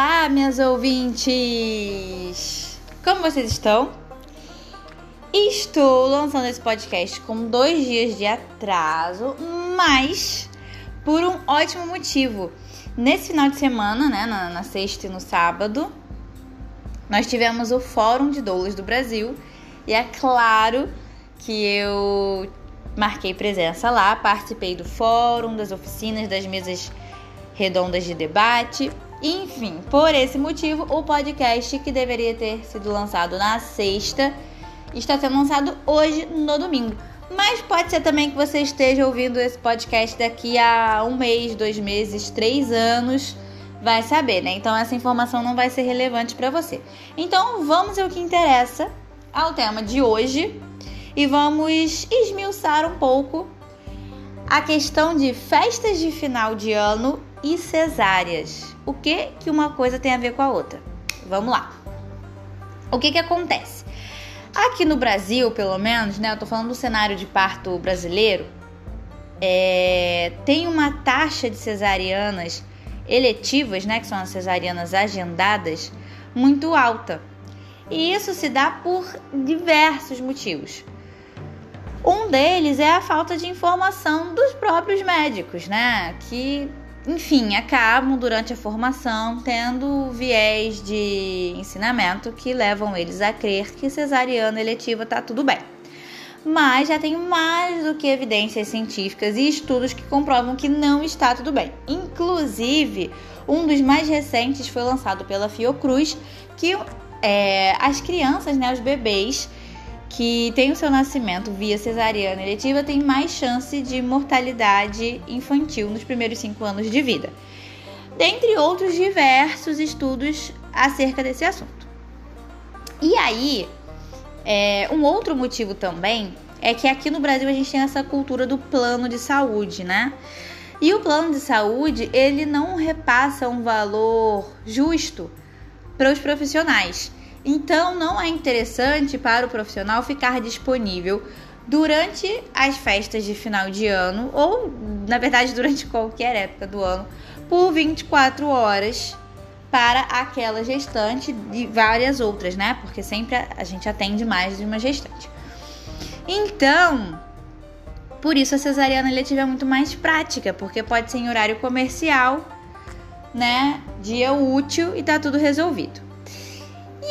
Olá, minhas ouvintes! Como vocês estão? Estou lançando esse podcast com dois dias de atraso, mas por um ótimo motivo. Nesse final de semana, né, na, na sexta e no sábado, nós tivemos o Fórum de Doulas do Brasil e é claro que eu marquei presença lá, participei do fórum, das oficinas, das mesas redondas de debate. Enfim, por esse motivo, o podcast que deveria ter sido lançado na sexta está sendo lançado hoje no domingo. Mas pode ser também que você esteja ouvindo esse podcast daqui a um mês, dois meses, três anos. Vai saber, né? Então essa informação não vai ser relevante para você. Então vamos ao que interessa, ao tema de hoje, e vamos esmiuçar um pouco a questão de festas de final de ano e cesáreas. O que que uma coisa tem a ver com a outra? Vamos lá. O que que acontece? Aqui no Brasil, pelo menos, né? Eu tô falando do cenário de parto brasileiro. É, tem uma taxa de cesarianas eletivas, né? Que são as cesarianas agendadas, muito alta. E isso se dá por diversos motivos. Um deles é a falta de informação dos próprios médicos, né? Que enfim, acabam durante a formação tendo viés de ensinamento que levam eles a crer que cesariana eletiva tá tudo bem. Mas já tem mais do que evidências científicas e estudos que comprovam que não está tudo bem. Inclusive, um dos mais recentes foi lançado pela Fiocruz, que é, as crianças, né, os bebês, que tem o seu nascimento via cesariana eletiva tem mais chance de mortalidade infantil nos primeiros cinco anos de vida, dentre outros diversos estudos acerca desse assunto. E aí, é, um outro motivo também é que aqui no Brasil a gente tem essa cultura do plano de saúde, né? E o plano de saúde ele não repassa um valor justo para os profissionais. Então, não é interessante para o profissional ficar disponível durante as festas de final de ano ou, na verdade, durante qualquer época do ano, por 24 horas para aquela gestante e várias outras, né? Porque sempre a gente atende mais de uma gestante. Então, por isso a cesariana eletiva é muito mais prática, porque pode ser em horário comercial, né? Dia útil e tá tudo resolvido.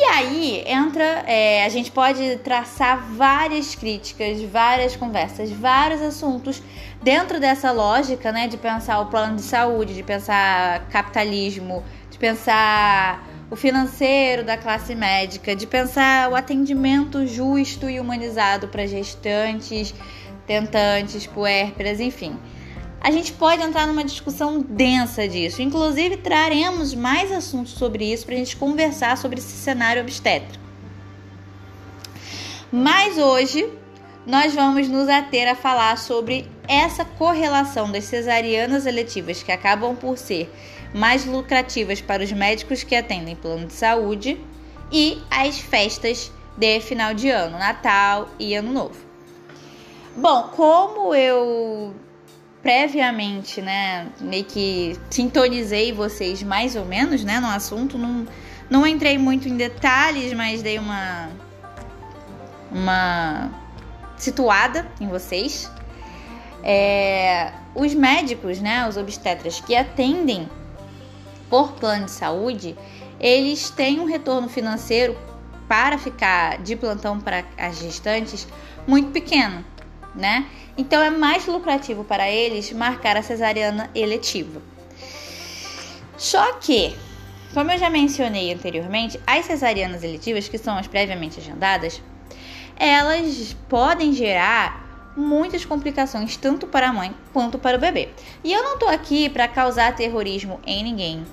E aí entra, é, a gente pode traçar várias críticas, várias conversas, vários assuntos dentro dessa lógica, né, de pensar o plano de saúde, de pensar capitalismo, de pensar o financeiro da classe médica, de pensar o atendimento justo e humanizado para gestantes, tentantes, puérperas, enfim a gente pode entrar numa discussão densa disso. Inclusive, traremos mais assuntos sobre isso para a gente conversar sobre esse cenário obstétrico. Mas hoje nós vamos nos ater a falar sobre essa correlação das cesarianas eletivas que acabam por ser mais lucrativas para os médicos que atendem plano de saúde e as festas de final de ano, Natal e Ano Novo. Bom, como eu previamente, né, meio que sintonizei vocês mais ou menos, né, no assunto, não, não entrei muito em detalhes, mas dei uma uma situada em vocês. É, os médicos, né, os obstetras que atendem por plano de saúde, eles têm um retorno financeiro para ficar de plantão para as gestantes muito pequeno né? Então é mais lucrativo para eles marcar a cesariana eletiva. Só que, como eu já mencionei anteriormente, as cesarianas eletivas, que são as previamente agendadas, elas podem gerar muitas complicações tanto para a mãe quanto para o bebê. E eu não tô aqui para causar terrorismo em ninguém.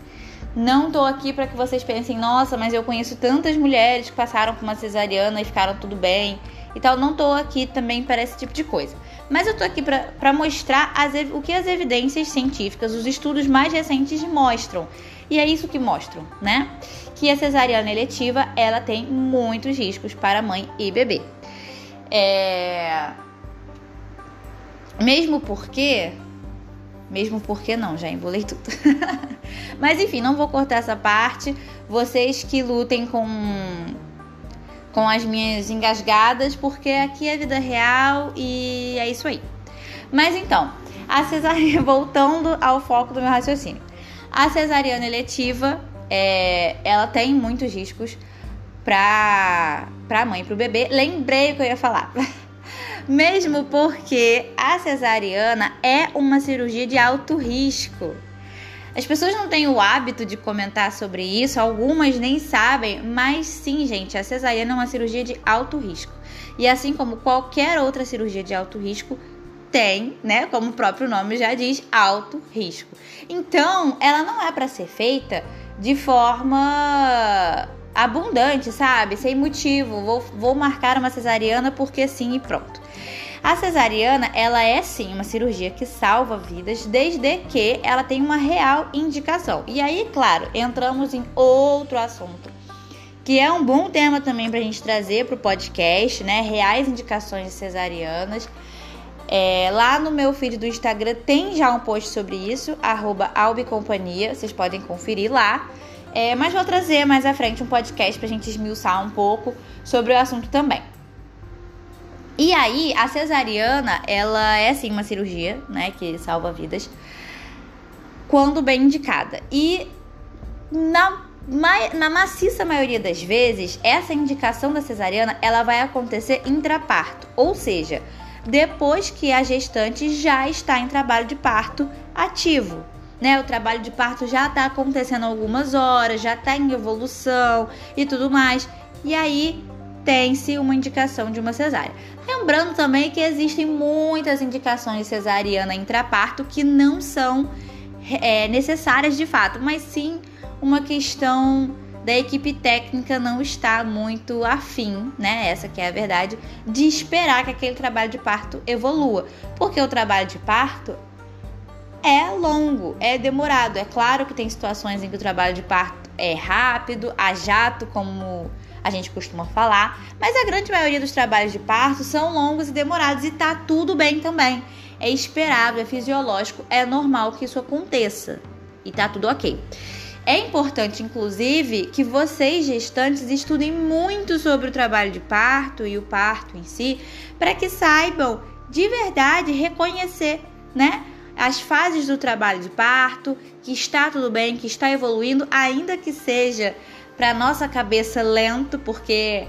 Não tô aqui para que vocês pensem, nossa, mas eu conheço tantas mulheres que passaram por uma cesariana e ficaram tudo bem e tal. Não tô aqui também para esse tipo de coisa. Mas eu tô aqui para mostrar as, o que as evidências científicas, os estudos mais recentes mostram. E é isso que mostram, né? Que a cesariana eletiva, ela tem muitos riscos para mãe e bebê. É... Mesmo porque Mesmo porque não, já embolei tudo. Mas enfim, não vou cortar essa parte. Vocês que lutem com com as minhas engasgadas, porque aqui é vida real e é isso aí. Mas então, a cesariana, voltando ao foco do meu raciocínio. A cesariana eletiva, é, ela tem muitos riscos para a mãe e para o bebê. Lembrei o que eu ia falar. Mesmo porque a cesariana é uma cirurgia de alto risco. As pessoas não têm o hábito de comentar sobre isso, algumas nem sabem, mas sim, gente, a cesariana é uma cirurgia de alto risco. E assim como qualquer outra cirurgia de alto risco, tem, né, como o próprio nome já diz, alto risco. Então, ela não é para ser feita de forma abundante, sabe? Sem motivo. Vou, vou marcar uma cesariana porque sim e pronto. A cesariana, ela é sim uma cirurgia que salva vidas, desde que ela tenha uma real indicação. E aí, claro, entramos em outro assunto, que é um bom tema também para a gente trazer para o podcast, né? Reais indicações cesarianas. É, lá no meu feed do Instagram tem já um post sobre isso, albicompanhia, vocês podem conferir lá. É, mas vou trazer mais à frente um podcast para a gente esmiuçar um pouco sobre o assunto também. E aí, a cesariana, ela é sim uma cirurgia, né, que salva vidas, quando bem indicada. E na, na maciça maioria das vezes, essa indicação da cesariana, ela vai acontecer intraparto, ou seja, depois que a gestante já está em trabalho de parto ativo. Né, o trabalho de parto já está acontecendo algumas horas, já está em evolução e tudo mais. E aí tem-se uma indicação de uma cesárea. Lembrando também que existem muitas indicações de cesariana intraparto que não são é, necessárias de fato, mas sim uma questão da equipe técnica não está muito afim, né? Essa que é a verdade, de esperar que aquele trabalho de parto evolua. Porque o trabalho de parto é longo, é demorado. É claro que tem situações em que o trabalho de parto é rápido, a jato, como a gente costuma falar, mas a grande maioria dos trabalhos de parto são longos e demorados e tá tudo bem também. É esperável, é fisiológico, é normal que isso aconteça e tá tudo ok. É importante, inclusive, que vocês gestantes estudem muito sobre o trabalho de parto e o parto em si, para que saibam de verdade reconhecer, né? As fases do trabalho de parto, que está tudo bem, que está evoluindo, ainda que seja para nossa cabeça lento, porque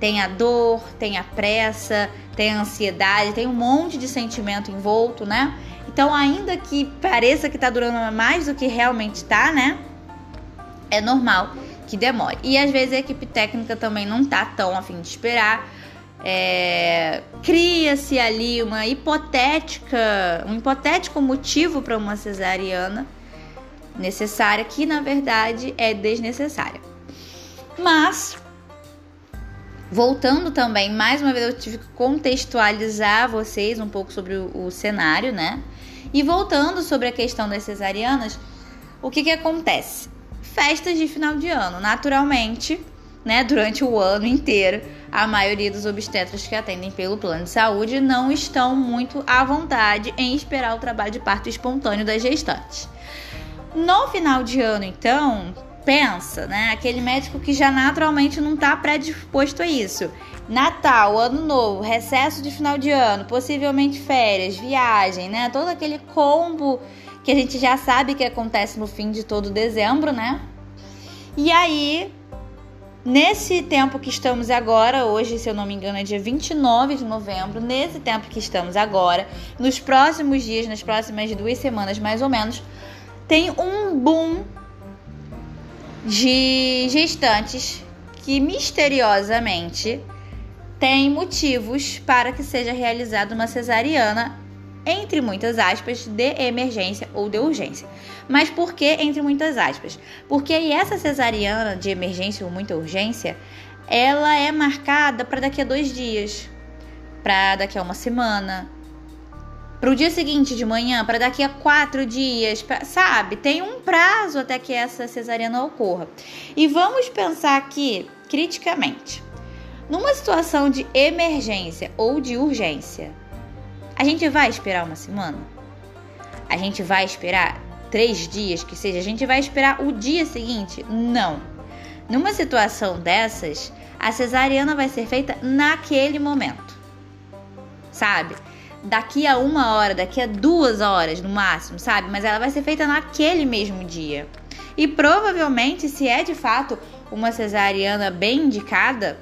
tem a dor, tem a pressa, tem a ansiedade, tem um monte de sentimento envolto, né? Então, ainda que pareça que tá durando mais do que realmente tá, né? É normal que demore. E às vezes a equipe técnica também não tá tão afim de esperar. É... Cria-se ali uma hipotética, um hipotético motivo para uma cesariana necessária que na verdade é desnecessária. Mas, voltando também, mais uma vez eu tive que contextualizar vocês um pouco sobre o, o cenário, né? E voltando sobre a questão das cesarianas, o que que acontece? Festas de final de ano, naturalmente, né, durante o ano inteiro, a maioria dos obstetras que atendem pelo plano de saúde não estão muito à vontade em esperar o trabalho de parto espontâneo das gestantes. No final de ano, então, pensa, né? Aquele médico que já naturalmente não está predisposto a isso. Natal, Ano Novo, recesso de final de ano, possivelmente férias, viagem, né? Todo aquele combo que a gente já sabe que acontece no fim de todo dezembro, né? E aí, nesse tempo que estamos agora, hoje, se eu não me engano, é dia 29 de novembro, nesse tempo que estamos agora, nos próximos dias, nas próximas duas semanas mais ou menos, tem um boom de gestantes que misteriosamente têm motivos para que seja realizada uma cesariana, entre muitas aspas, de emergência ou de urgência. Mas por que entre muitas aspas? Porque essa cesariana de emergência ou muita urgência, ela é marcada para daqui a dois dias, para daqui a uma semana, para o dia seguinte de manhã, para daqui a quatro dias, pra, sabe? Tem um prazo até que essa cesariana ocorra. E vamos pensar aqui criticamente. Numa situação de emergência ou de urgência, a gente vai esperar uma semana? a gente vai esperar três dias, que seja, a gente vai esperar o dia seguinte? Não. Numa situação dessas, a cesariana vai ser feita naquele momento, sabe? Daqui a uma hora, daqui a duas horas no máximo, sabe? Mas ela vai ser feita naquele mesmo dia. E provavelmente, se é de fato uma cesariana bem indicada,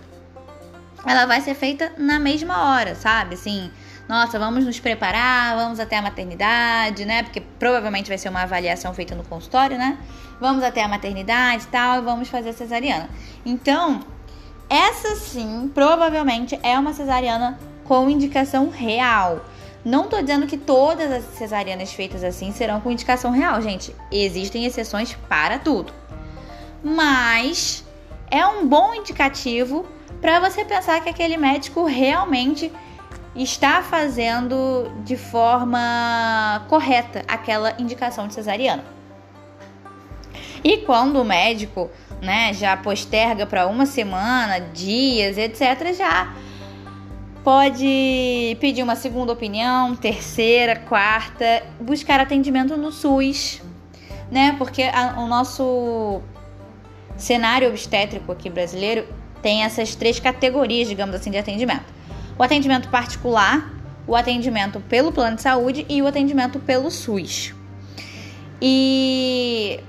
ela vai ser feita na mesma hora, sabe? Assim, nossa, vamos nos preparar, vamos até a maternidade, né? Porque provavelmente vai ser uma avaliação feita no consultório, né? Vamos até a maternidade e tal, e vamos fazer a cesariana. Então, essa sim, provavelmente é uma cesariana com indicação real. Não tô dizendo que todas as cesarianas feitas assim serão com indicação real, gente. Existem exceções para tudo. Mas é um bom indicativo para você pensar que aquele médico realmente está fazendo de forma correta aquela indicação de cesariana. E quando o médico, né, já posterga para uma semana, dias, etc, já pode pedir uma segunda opinião, terceira, quarta, buscar atendimento no SUS, né? Porque a, o nosso cenário obstétrico aqui brasileiro tem essas três categorias, digamos assim, de atendimento: o atendimento particular, o atendimento pelo plano de saúde e o atendimento pelo SUS. E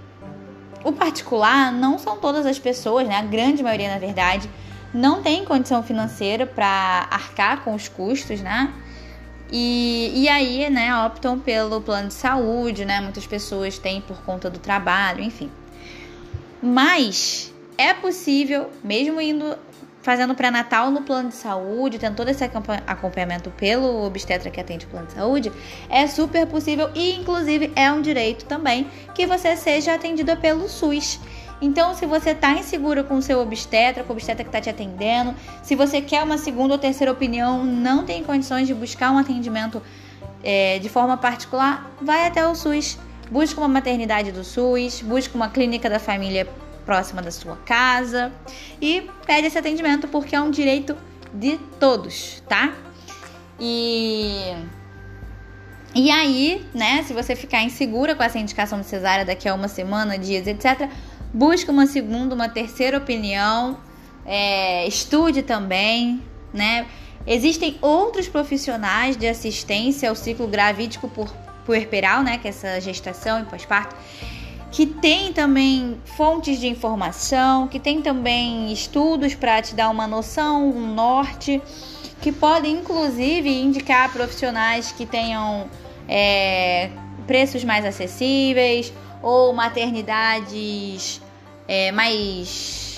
o particular não são todas as pessoas, né? A grande maioria, na verdade, não tem condição financeira para arcar com os custos, né? E, e aí, né, optam pelo plano de saúde, né? Muitas pessoas têm por conta do trabalho, enfim. Mas é possível, mesmo indo fazendo pré-natal no plano de saúde, tendo todo esse acompanhamento pelo obstetra que atende o plano de saúde, é super possível e, inclusive, é um direito também que você seja atendida pelo SUS. Então, se você está insegura com o seu obstetra, com o obstetra que está te atendendo, se você quer uma segunda ou terceira opinião, não tem condições de buscar um atendimento é, de forma particular, vai até o SUS. Busca uma maternidade do SUS, busca uma clínica da família próxima da sua casa e pede esse atendimento porque é um direito de todos, tá? E e aí, né, se você ficar insegura com essa indicação de cesárea daqui a uma semana, dias, etc., busque uma segunda, uma terceira opinião, é, estude também, né? Existem outros profissionais de assistência ao ciclo gravídico por puerperal, né, que é essa gestação e pós-parto, que tem também fontes de informação, que tem também estudos para te dar uma noção, um norte, que podem inclusive indicar profissionais que tenham é, preços mais acessíveis ou maternidades é, mais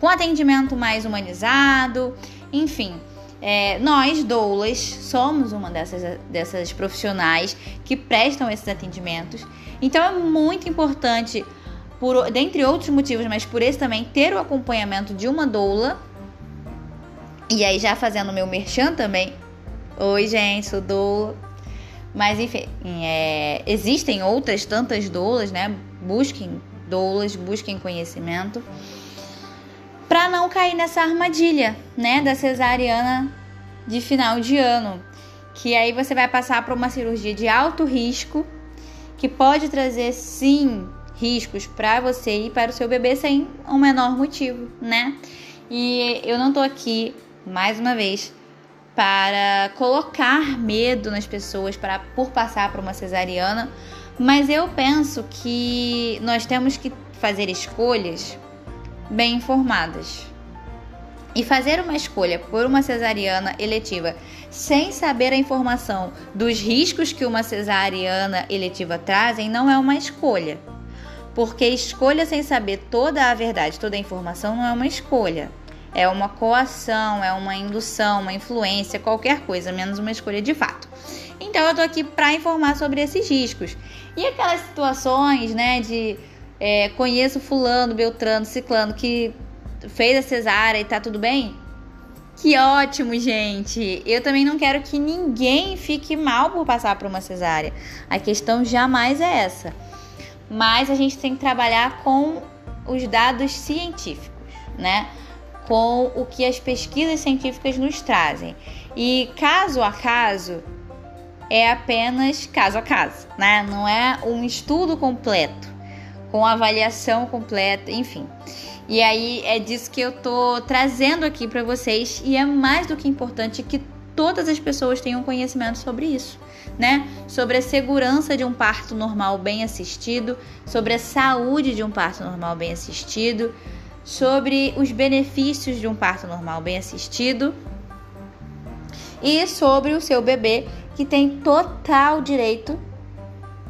com atendimento mais humanizado, enfim. É, nós, doulas, somos uma dessas, dessas profissionais que prestam esses atendimentos. Então é muito importante, por, dentre outros motivos, mas por esse também, ter o acompanhamento de uma doula. E aí, já fazendo meu merchan também. Oi, gente, sou doula. Mas enfim, é, existem outras tantas doulas, né? Busquem doulas, busquem conhecimento para não cair nessa armadilha, né, da cesariana de final de ano, que aí você vai passar por uma cirurgia de alto risco, que pode trazer sim riscos para você e para o seu bebê sem um menor motivo, né? E eu não tô aqui mais uma vez para colocar medo nas pessoas para por passar por uma cesariana, mas eu penso que nós temos que fazer escolhas bem informadas. E fazer uma escolha por uma cesariana eletiva sem saber a informação dos riscos que uma cesariana eletiva trazem não é uma escolha. Porque escolha sem saber toda a verdade, toda a informação não é uma escolha. É uma coação, é uma indução, uma influência, qualquer coisa, menos uma escolha de fato. Então eu tô aqui para informar sobre esses riscos. E aquelas situações, né, de é, conheço fulano, beltrano, ciclano que fez a cesárea e tá tudo bem? Que ótimo, gente! Eu também não quero que ninguém fique mal por passar por uma cesárea. A questão jamais é essa. Mas a gente tem que trabalhar com os dados científicos, né? Com o que as pesquisas científicas nos trazem. E caso a caso, é apenas caso a caso, né? Não é um estudo completo, com avaliação completa, enfim. E aí é disso que eu tô trazendo aqui para vocês e é mais do que importante que todas as pessoas tenham conhecimento sobre isso, né? Sobre a segurança de um parto normal bem assistido, sobre a saúde de um parto normal bem assistido, sobre os benefícios de um parto normal bem assistido e sobre o seu bebê que tem total direito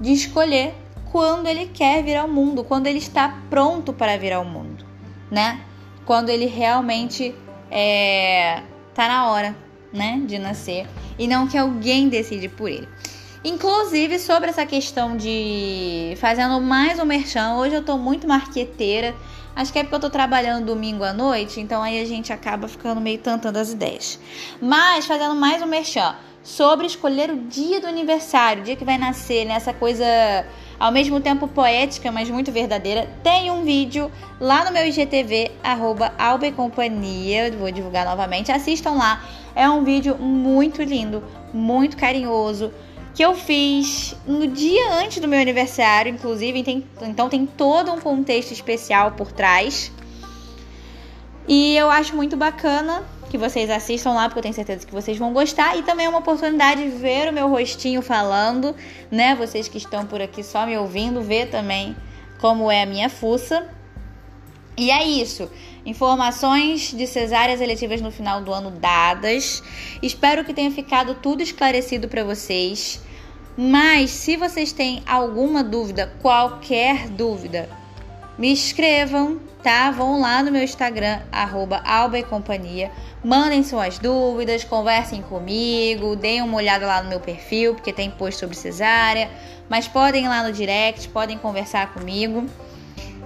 de escolher quando ele quer vir ao mundo, quando ele está pronto para vir ao mundo, né? Quando ele realmente é, tá na hora né, de nascer e não que alguém decide por ele. Inclusive sobre essa questão de fazendo mais um merchan, hoje eu tô muito marqueteira. Acho que é porque eu tô trabalhando domingo à noite, então aí a gente acaba ficando meio tantando as ideias. Mas fazendo mais um merchan sobre escolher o dia do aniversário, o dia que vai nascer, nessa né, coisa ao mesmo tempo poética, mas muito verdadeira, tem um vídeo lá no meu IGTV, arroba Albecompanhia, vou divulgar novamente, assistam lá. É um vídeo muito lindo, muito carinhoso, que eu fiz no dia antes do meu aniversário, inclusive, então tem todo um contexto especial por trás. E eu acho muito bacana que vocês assistam lá, porque eu tenho certeza que vocês vão gostar. E também é uma oportunidade de ver o meu rostinho falando, né? Vocês que estão por aqui só me ouvindo, ver também como é a minha fuça. E é isso. Informações de cesáreas eletivas no final do ano dadas. Espero que tenha ficado tudo esclarecido para vocês. Mas se vocês têm alguma dúvida, qualquer dúvida, me escrevam, tá? Vão lá no meu Instagram, Alba e Companhia. Mandem suas dúvidas, conversem comigo, deem uma olhada lá no meu perfil, porque tem post sobre cesárea. Mas podem ir lá no direct, podem conversar comigo.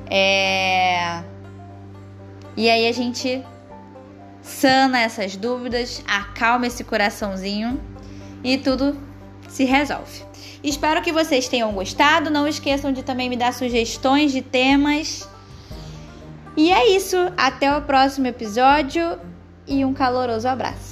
É... E aí a gente sana essas dúvidas, acalma esse coraçãozinho e tudo se resolve. Espero que vocês tenham gostado. Não esqueçam de também me dar sugestões de temas. E é isso. Até o próximo episódio e um caloroso abraço.